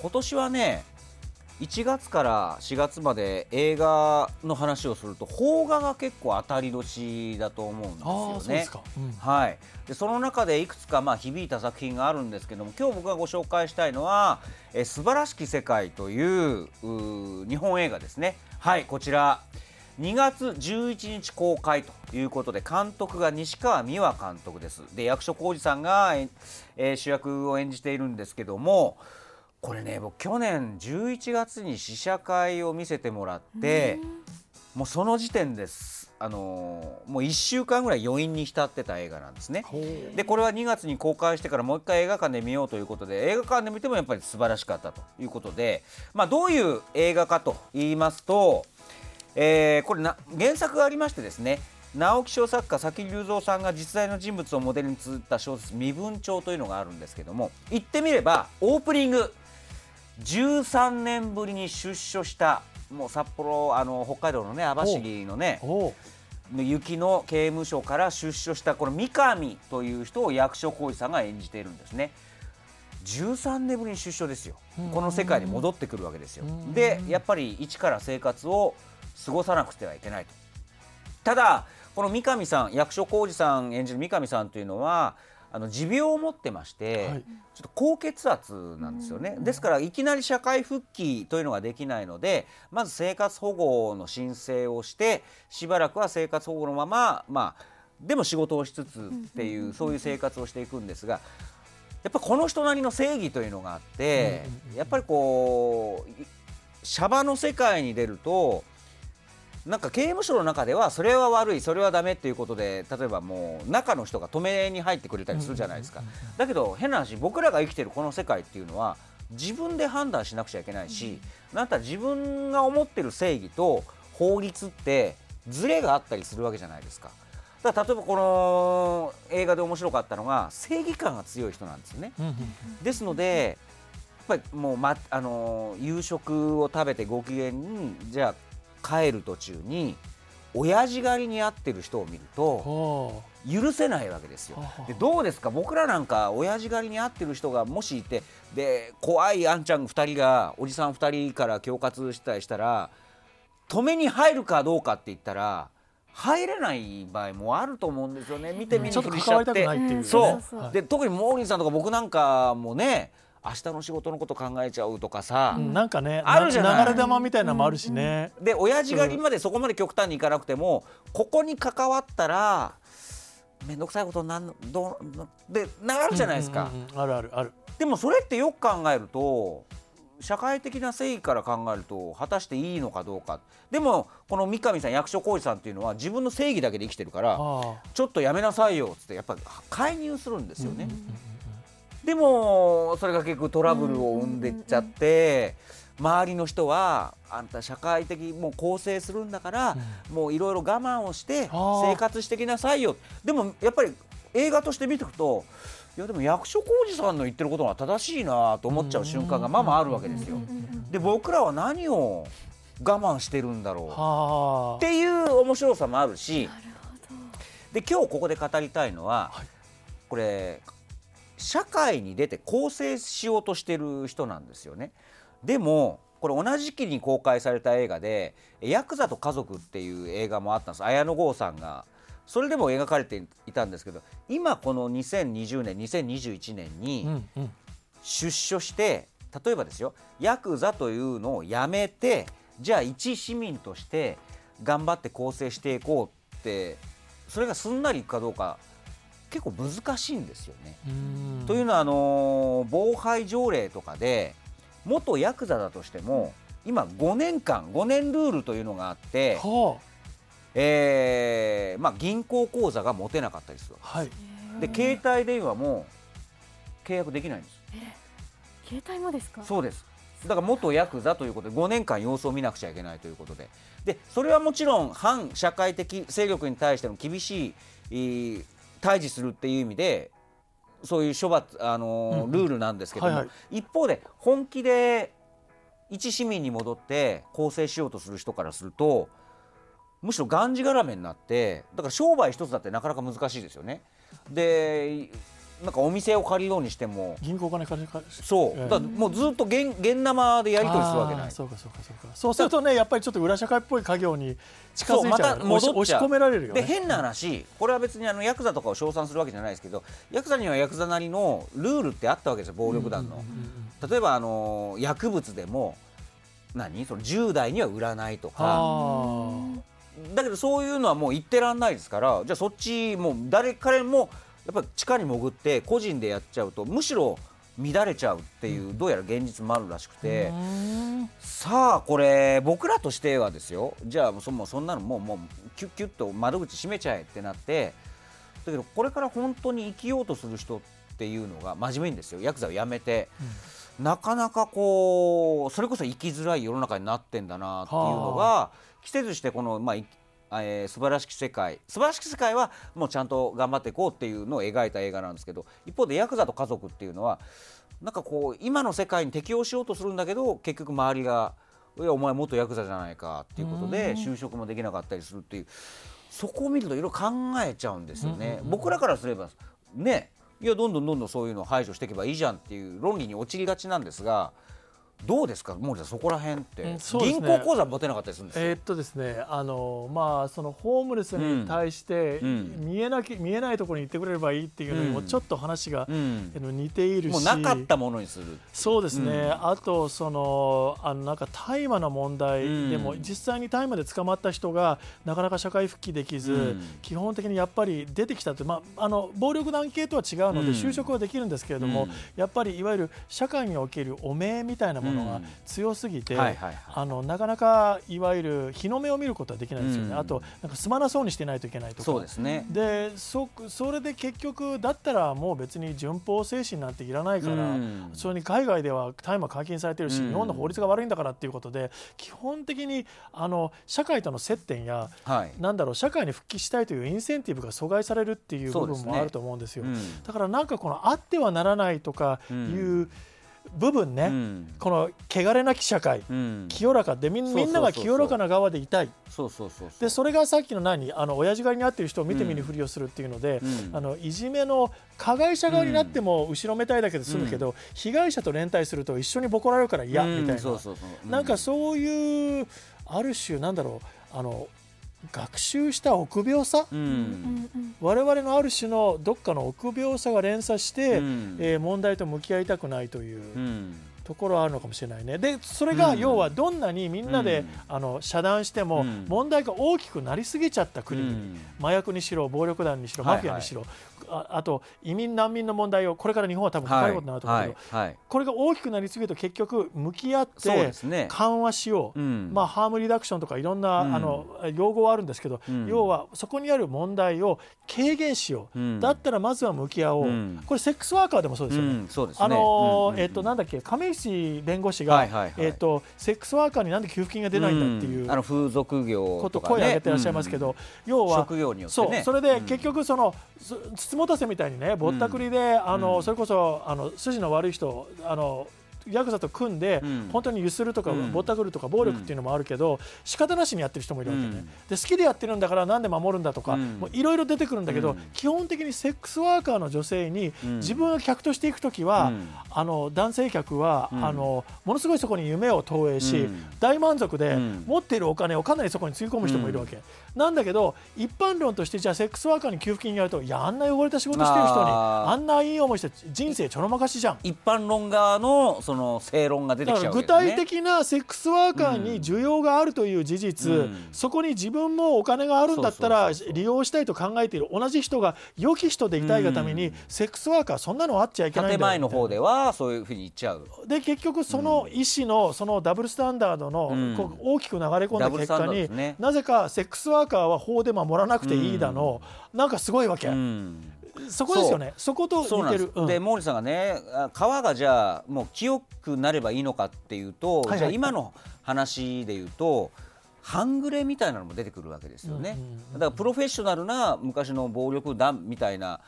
今年はね1月から4月まで映画の話をすると邦画が結構当たり年だと思うんですよね。うん、はい、でその中でいくつかまあ響いた作品があるんですけども今日僕がご紹介したいのは「え素晴らしき世界」という日本映画ですね。はいこちら。2月11日公開ということで監督が西川美和監督です。で役所広司さんが、えー、主役を演じているんですけどもこれね僕去年11月に試写会を見せてもらってもうその時点です。あのー、もう1週間ぐらい余韻に浸ってた映画なんですね。でこれは2月に公開してからもう一回映画館で見ようということで映画館で見てもやっぱり素晴らしかったということで、まあ、どういう映画かと言いますと、えー、これな原作がありましてですね直木賞作家佐木隆三さんが実在の人物をモデルに綴った小説「身分帳」というのがあるんですけども言ってみればオープニング13年ぶりに出所したもう札幌あの北海道のね網走のね雪の刑務所から出所したこの三上という人を役所広司さんが演じているんですね。13年ぶりに出所ですよ、この世界に戻ってくるわけですよ。でやっぱり一から生活を過ごさなくてはいけないと。ただこの三上さん役所広司さん演じる三上さんというのはあの持病を持ってまして、はい、ちょっと高血圧なんですよね、ですからいきなり社会復帰というのができないのでまず生活保護の申請をしてしばらくは生活保護のまままあでも仕事をしつつっていうそういう生活をしていくんですがやっぱこの人なりの正義というのがあってやっぱりこうシャバの世界に出るとなんか刑務所の中ではそれは悪いそれはダメっていうことで例えばもう中の人が止めに入ってくれたりするじゃないですかだけど変な話僕らが生きてるこの世界っていうのは自分で判断しなくちゃいけないし、うん、なんた自分が思ってる正義と法律ってズレがあったりするわけじゃないですか。だから例えばこの映画で面白かったのが正義感が強い人なんですよね。ですのでやっぱりもう、ま、あの夕食を食べてご機嫌にじゃあ帰る途中に親父狩りに遭ってる人を見ると許せないわけですよ。でどうですか？僕らなんか親父狩りに遭ってる人がもしいてで怖いあんちゃん2人がおじさん2人から恐喝したりしたら止めに入るかどうかって言ったら入れない場合もあると思うんですよね。見て見ぬふりしちゃって。そう、で特にモーリーさんとか僕なんかもね明日の仕事のこと考えちゃうとかさ、うん、なんかねあるじゃない。流れ玉みたいなのもあるしね、うん、で親父狩りまでそこまで極端にいかなくても、ここに関わったら面倒くさいことなんどうでなるじゃないですか、うんうんうん、あるあるある。でもそれってよく考えると社会的な正義から考えると果たしていいのかどうか。でもこの三上さん役所広司さんっていうのは自分の正義だけで生きてるからちょっとやめなさいよっつってやっぱり介入するんですよね。うんうんうんでもそれが結局トラブルを生んでっちゃって、周りの人はあんた社会的もう構成するんだから、もういろいろ我慢をして生活してきなさいよ。でもやっぱり映画として見ていくといやでも役所広司さんの言ってることが正しいなと思っちゃう瞬間がまあまああるわけですよ。で僕らは何を我慢してるんだろう。っていう面白さもあるしで今日ここで語りたいのは、これ社会に出て更生しようとしてる人なんですよね。でもこれ同じ時期に公開された映画で「ヤクザと家族」っていう映画もあったんです。綾野剛さんが。それでも描かれていたんですけど今この2020年2021年に出所して例えばですよヤクザというのをやめてじゃあ一市民として頑張って更生していこうってそれがすんなりいくかどうか結構難しいんですよね。というのはあの防犯条例とかで元ヤクザだとしても今5年間5年ルールというのがあって、はあ、えー、まあ、銀行口座が持てなかったりする、はい、で携帯電話も契約できないんです。携帯もですか？そうです。だから元ヤクザということで5年間様子を見なくちゃいけないということで。でそれはもちろん反社会的勢力に対しての厳しい対峙するっていう意味でそういう処罰あの、ルールなんですけども、はいはい、一方で本気で一市民に戻って更生しようとする人からするとむしろがんじがらめになってだから商売一つだってなかなか難しいですよね。でなんかお店を借りようにしても。銀行お金借りるそう、ええ。だもうずっと現現生でやり取りするわけない。そうかそうかそうか。そうするとねやっぱりちょっと裏社会っぽい家業に近づいちゃう。また戻っちゃう。押し込められるよね。で変な話これは別にあのヤクザとかを称賛するわけじゃないですけどヤクザにはヤクザなりのルールってあったわけですよ暴力団の、例えばあの薬物でも何？その10代には売らないとか。あだけどそういうのはもう言ってらんないですからじゃあそっちもう誰彼もやっぱり地下に潜って個人でやっちゃうとむしろ乱れちゃうっていうどうやら現実もあるらしくて、さあこれ僕らとしてはですよ。じゃあそもうそんなのもうもうキュッキュッと窓口閉めちゃえってなって。だけどこれから本当に生きようとする人っていうのが真面目にですよ。ヤクザをやめて、なかなかこうそれこそ生きづらい世の中になってんだなっていうのが季節してこの、まあいえー素晴らしき世界。素晴らしき世界はもうちゃんと頑張っていこうっていうのを描いた映画なんですけど一方でヤクザと家族っていうのはなんかこう今の世界に適応しようとするんだけど結局周りが「いやお前元ヤクザじゃないか」っていうことで就職もできなかったりするっていうそこを見るといろいろ考えちゃうんですよね。僕らからすればねいやどんどんどんどんそういうのを排除していけばいいじゃんっていう論理に陥りがちなんですがどうですか？森田さんそこら辺って、うんそうです銀ね行口座持てなかったりするんですよ。えーっとですね、あのまあそのホームレスに対して、うん。見えなき見えないところに行ってくれればいいっていうのにもうん。ちょっと話が、うん。似ているし、もうなかったものにする。そうですね、うん。あとそのあのなんか大麻の問題でも、うん実際に大麻で捕まった人がなかなか社会復帰できず、うん。基本的にやっぱり出てきたと、まあ、あの暴力団系とは違うので、うん。就職はできるんですけれども、うん。やっぱりいわゆる社会における汚名みたいなものがうん強すぎて、あのなかなかいわゆる日の目を見ることはできないですよね、うんあとなんかすまなそうにしてないといけないとか。そうですね。でそそれで結局だったらもう別に順法精神なんていらないから、うんそれに海外では大麻解禁されてるし、うん日本の法律が悪いんだからっていうことで基本的にあの社会との接点やはい。なんだろう社会に復帰したいというインセンティブが阻害されるっていう部分もあると思うんですよ。うんだからなんかこのあってはならないとかいう部分ね、うん。この汚れなき社会、うん。清らかでみんなが清らかな側でいたい。でそれがさっきの何？あの親父狩りに遭ってる人を見て見ぬふりをするっていうので、うん。あのいじめの加害者側になっても後ろめたいだけで済むけど、被害者と連帯すると一緒にボコられるから嫌うん。みたいな。なんかそういうある種なんだろうあの学習した臆病さ、う。うん我々のある種のどっかの臆病さが連鎖して、うんえー問題と向き合いたくないという。うん。ところはあるのかもしれないね。でそれがうん要はどんなにみんなで、うんあの遮断しても、うん問題が大きくなりすぎちゃった国々、うん麻薬にしろ暴力団にしろはいマフィアにしろ、ああと移民難民の問題をこれから日本は多分抱えることになると思うけど、はい。はい。これが大きくなりすぎると結局向き合って。緩和しよう、うん。まあ、ハームリダクションとかいろんな、うん。あの用語はあるんですけど、うん。要はそこにある問題を軽減しよう、うん。だったらまずは向き合おう、うん。これセックスワーカーでもそうですよね。あのえっとなんだっけ？亀石弁護士が、はいはいはい。えっとセックスワーカーになんで給付金が出ないんだっていううん。あの風俗業こととかね。声を上げてらっしゃいますけど、要は職業によってね。そう。それでうん。結局その、つつもたせみたいにねぼったくりで、あのうん。それこそあの筋の悪い人あのヤクザと組んで、うん。本当にゆするとか、うん。ぼったくるとか暴力っていうのもあるけど、仕方なしにやってる人もいるわけね、うん。で好きでやってるんだからなんで守るんだとか、いろいろ出てくるんだけど、うん。基本的にセックスワーカーの女性に、うん。自分が客としていく時は、うん。あの男性客は、うん。あのものすごいそこに夢を投影し、うん。大満足で、うん。持っているお金をかなりそこにつぎ込む人もいるわけ、なんだけど一般論としてじゃあセックスワーカーに給付金やるといやあんな汚れた仕事してる人にあんないい思いして人生ちょろまかしじゃん。一般論側のその正論が出てだきちゃうね。体的なセックスワーカーに需要があるという事実、うん。そこに自分もお金があるんだったら利用したいと考えている同じ人が良き人でいたいがために、うん。セックスワーカーそんなのあっちゃいけないんだよ。建前の方ではそういうふうに言っちゃう。で結局その医師のそのダブルスタンダードのうん。こう大きく流れ込んだ結果にねなぜかセックスワーカーは法で守らなくていいだの。なんかすごいわけ。うんそこですよね。そこと似てる。うんで毛利さんがねあ川がじゃあもう清くなればいいのかっていうと、はいはい。じゃあ今の話で言うと半グレみたいなのも出てくるわけですよね、だからプロフェッショナルな昔の暴力団みたいな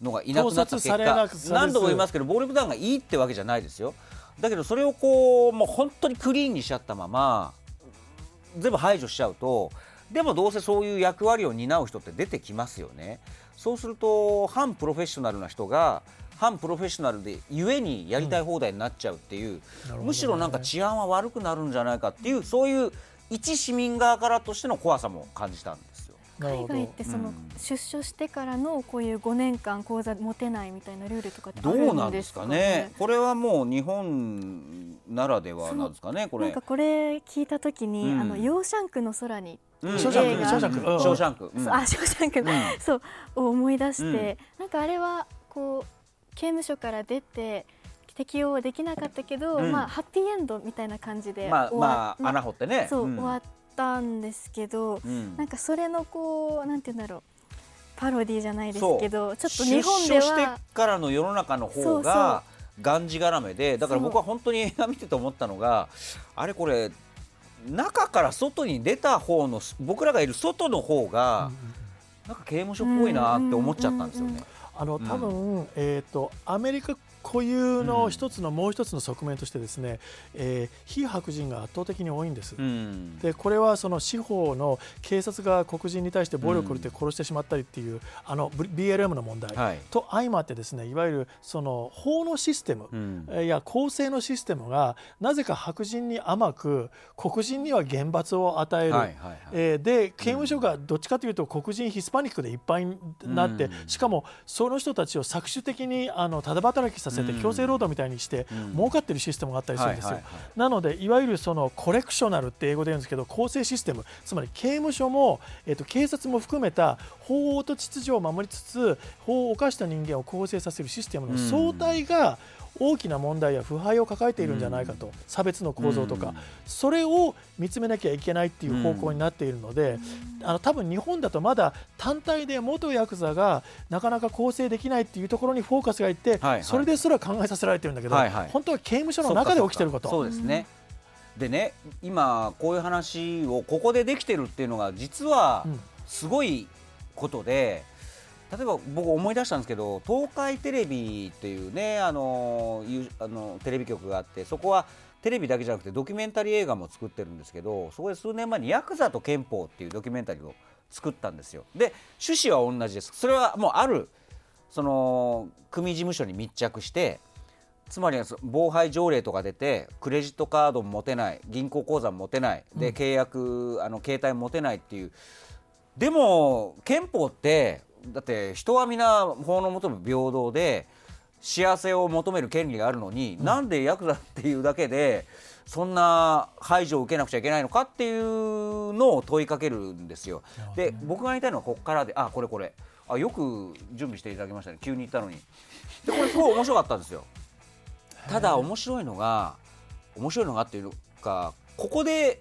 のがいなくなった結果何度も言いますけど暴力団がいいってわけじゃないですよ。だけどそれをこうもう本当にクリーンにしちゃったまま全部排除しちゃうとでもどうせそういう役割を担う人って出てきますよねそうすると反プロフェッショナルな人が反プロフェッショナルでゆえにやりたい放題になっちゃうっていう、うんむしろなんか治安は悪くなるんじゃないかっていうそういう一市民側からとしての怖さも感じたんですよ。海外ってそのうん。出所してからのこういう5年間講座持てないみたいなルールとかってあどるんですかね？うなんですかね？これはもう日本ならではなんですかね？これ。なんか。これ聞いたときに、うん。あのヨーシャンクの空に、うん。ショーシャンクショーシャンク。うん。ショーシャンク。うん。あショーシャンク。の、うん。そうを思い出して、なんかあれはこう刑務所から出て適用はできなかったけど、うん。まあハッピーエンドみたいな感じでまあ終わまあま穴掘ってね。そう、ん。終わったんですけど、うん。なんかそれのこうなんて言うんだろう。パロディじゃないですけどちょっと出日本で所してはからの世の中の方ががんじがらめでだから僕は本当に映画見てて思ったのがあれこれ中から外に出た方の僕らがいる外の方がなんか刑務所っぽいなって思っちゃったんですよね。あのうん多分、えー、とアメリカ固有の一つの、もう一つの側面としてですね、えー非白人が圧倒的に多いんです。うん。でこれはその司法の警察が黒人に対して暴力を振るって殺してしまったりっていう、あの BLM の問題、はい。と相まってですねいわゆるその法のシステム、うん。いや公正のシステムがなぜか白人に甘く黒人には厳罰を与える、はいはいはい。えーで刑務所がどっちかというと黒人ヒスパニックでいっぱいになって、うん。しかもその人たちを搾取的にあのただ働きさせてうん。強制労働みたいにして、うん。儲かってるシステムがあったりするんですよ。なのでいわゆるそのコレクショナルって英語で言うんですけど公正システム。つまり刑務所も、えー、と警察も含めた法と秩序を守りつつ法を犯した人間を更生させるシステムの総体が大きな問題や腐敗を抱えているんじゃないかと、差別の構造とか、うん。それを見つめなきゃいけないっていう方向になっているので、あの多分日本だとまだ単体で元ヤクザがなかなか構成できないっていうところにフォーカスがいって、それですら考えさせられてるんだけど、本当は刑務所の中で起きてること。そうですね、でね今こういう話をここでできてるっていうのが実はうん。すごいことで、例えば僕思い出したんですけど東海テレビっていうねあのあのテレビ局があってそこはテレビだけじゃなくてドキュメンタリー映画も作ってるんですけどそこで数年前に「ヤクザと憲法」っていうドキュメンタリーを作ったんですよ。で趣旨は同じです。それはもうあるその組事務所に密着してつまり防犯条例とか出てクレジットカードも持てない銀行口座も持てないで、うん契約あの携帯も持てないっていうでも憲法ってだって人は皆法の下も平等で幸せを求める権利があるのに、なんでヤクザっていうだけでそんな排除を受けなくちゃいけないのかっていうのを問いかけるんですよ。で僕が言いたいのはここからであこれこれあよく準備していただきましたね急に言ったのに。でこれすごい面白かったんですよ。ただ面白いのが面白いのがっていうかここで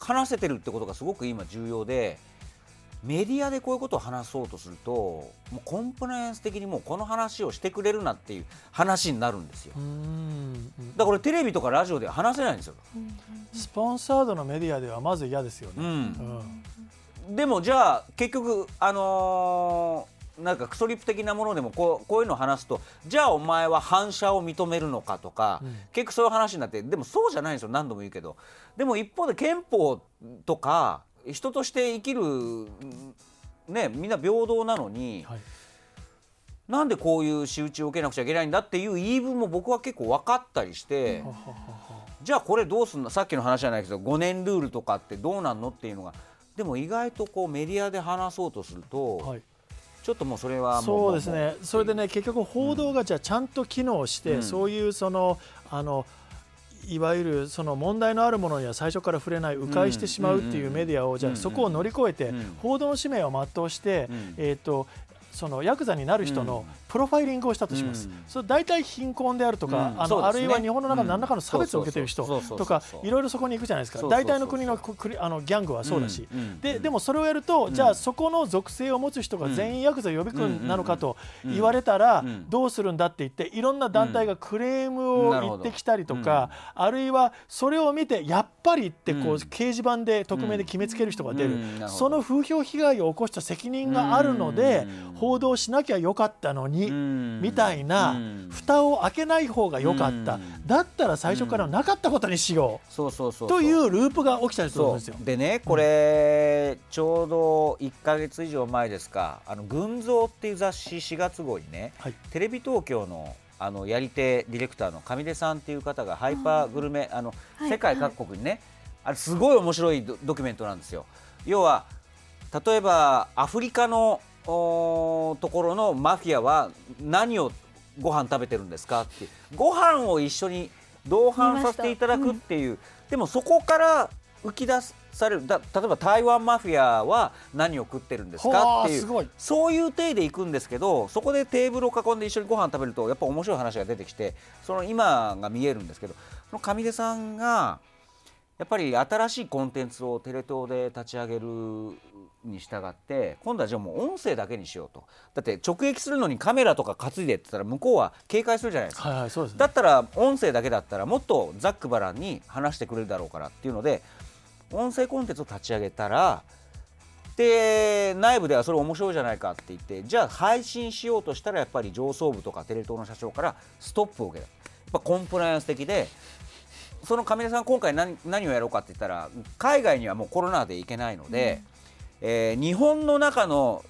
話せてるってことがすごく今重要でメディアでこういうことを話そうとするともうコンプライアンス的にもうこの話をしてくれるなっていう話になるんですよ。だからこれテレビとかラジオでは話せないんですよ、スポンサードのメディアではまず嫌ですよね。うん。うん。でもじゃあ結局あのーなんかクソリップ的なものでもこうこういうのを話すとじゃあお前は反射を認めるのかとか、うん。結局そういう話になってでもそうじゃないんですよ。何度も言うけど。でも一方で憲法とか人として生きるねみんな平等なのに、はい。なんでこういう仕打ちを受けなくちゃいけないんだっていう言い分も僕は結構分かったりして、じゃあこれどうすんの？さっきの話じゃないけど5年ルールとかってどうなんの？っていうのが。でも意外とこうメディアで話そうとすると、はい。ちょっともうそれはそうですね。それでね、結局、報道がじゃあちゃんと機能して、うん。そういうそのあのいわゆるその問題のあるものには最初から触れない、迂回してしまうっていうメディアを、じゃあそこを乗り越えてうん、報道の使命を全うしてうん、えっとそのヤクザになる人のプロファイリングをしたとします、うん。それ大体貧困であるとか、あうん。そうですね。のあるいは日本の中で何らかの差別を受けている人とかいろいろそこに行くじゃないですか。大体の国のあのギャングはそうだし、うん。うん。ででもそれをやると、じゃあそこの属性を持つ人が全員ヤクザ予備軍なのかと言われたらうん。どうするんだって言っていろんな団体がクレームを言ってきたりとか、あるいはそれを見てやっぱりってこううん。掲示板で匿名で決めつける人が出る、その風評被害を起こした責任があるので、うん報道しなきゃよかったのに、うん。みたいな、うん。蓋を開けない方がよかった、うん。だったら最初からなかったことにしよそうそうそうそう。うというループが起きたりするんそですよ。う。でねこれ、ちょうど1か月以上前ですか「あの群像」っていう雑誌4月号にねはい。テレビ東京のあのやり手ディレクターの上出さんっていう方がハイパーグルメあのはい。世界各国にねあれすごい面白いドドキュメントなんですよ。要は例えばアフリカのところのマフィアは何をご飯食べてるんですかって。ご飯を一緒に同伴させていただくっていう、でもそこから浮き出される。だ例えば台湾マフィアは何を食ってるんですかっていう。そういう体で行くんですけどそこでテーブルを囲んで一緒にご飯食べるとやっぱ面白い話が出てきてその今が見えるんですけどその上出さんがやっぱり新しいコンテンツをテレ東で立ち上げるに従って今度はじゃあもう音声だけにしようと。だって直撃するのにカメラとか担いでって言ったら向こうは警戒するじゃないですか。はいはいそうですね。だったら音声だけだったらもっとざっくばらんに話してくれるだろうからっていうので音声コンテンツを立ち上げたらで内部ではそれ面白いじゃないかって言ってじゃあ配信しようとしたらやっぱり上層部とかテレ東の社長からストップを受けたやっぱコンプライアンス的でその亀田さん今回何何をやろうかって言ったら海外にはもうコロナで行けないので、えー日本の中の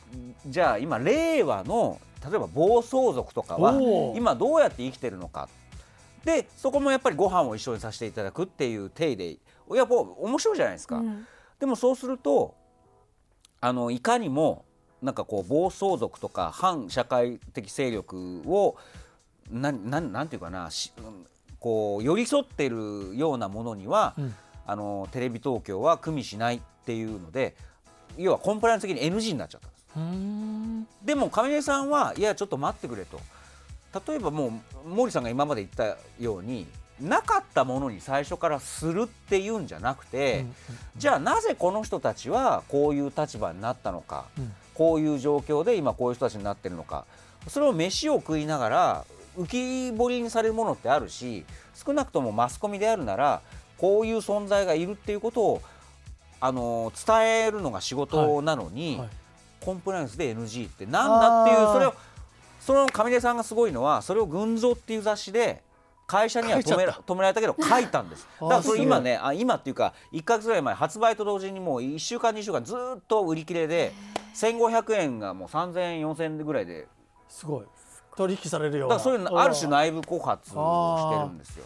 じゃあ今令和の例えば暴走族とかは今どうやって生きてるのか。でそこもやっぱりご飯を一緒にさせていただくっていう体でやっぱ面白いじゃないですか。うん。でもそうするとあのいかにもなんかこう暴走族とか反社会的勢力をなんなんなんていうかなこう寄り添ってるようなものには、うん。あのテレビ東京は組みしないっていうので要はコンプライアンス的に NG になっちゃったんでも上出さんはいやちょっと待ってくれと。例えばもう森さんが今まで言ったようになかったものに最初からするっていうんじゃなくて、うん。じゃあなぜこの人たちはこういう立場になったのか、うん。こういう状況で今こういう人たちになってるのかそれを飯を食いながら浮き彫りにされるものってあるし少なくともマスコミであるならこういう存在がいるっていうことをあの伝えるのが仕事なのに、はい。コンプライアンスで NG ってなんだっていうそれをその上出さんがすごいのはそれを「群像」っていう雑誌で会社には止め止められたけど 書いたんです。だからそれ今ねあ今っていうか1か月ぐらい前発売と同時にもう1週間2週間ずっと売り切れで1500円がもう3000円4000円ぐらいで。すごい。取引されるような。だからそういうのある種内部告発をしてるんですよ。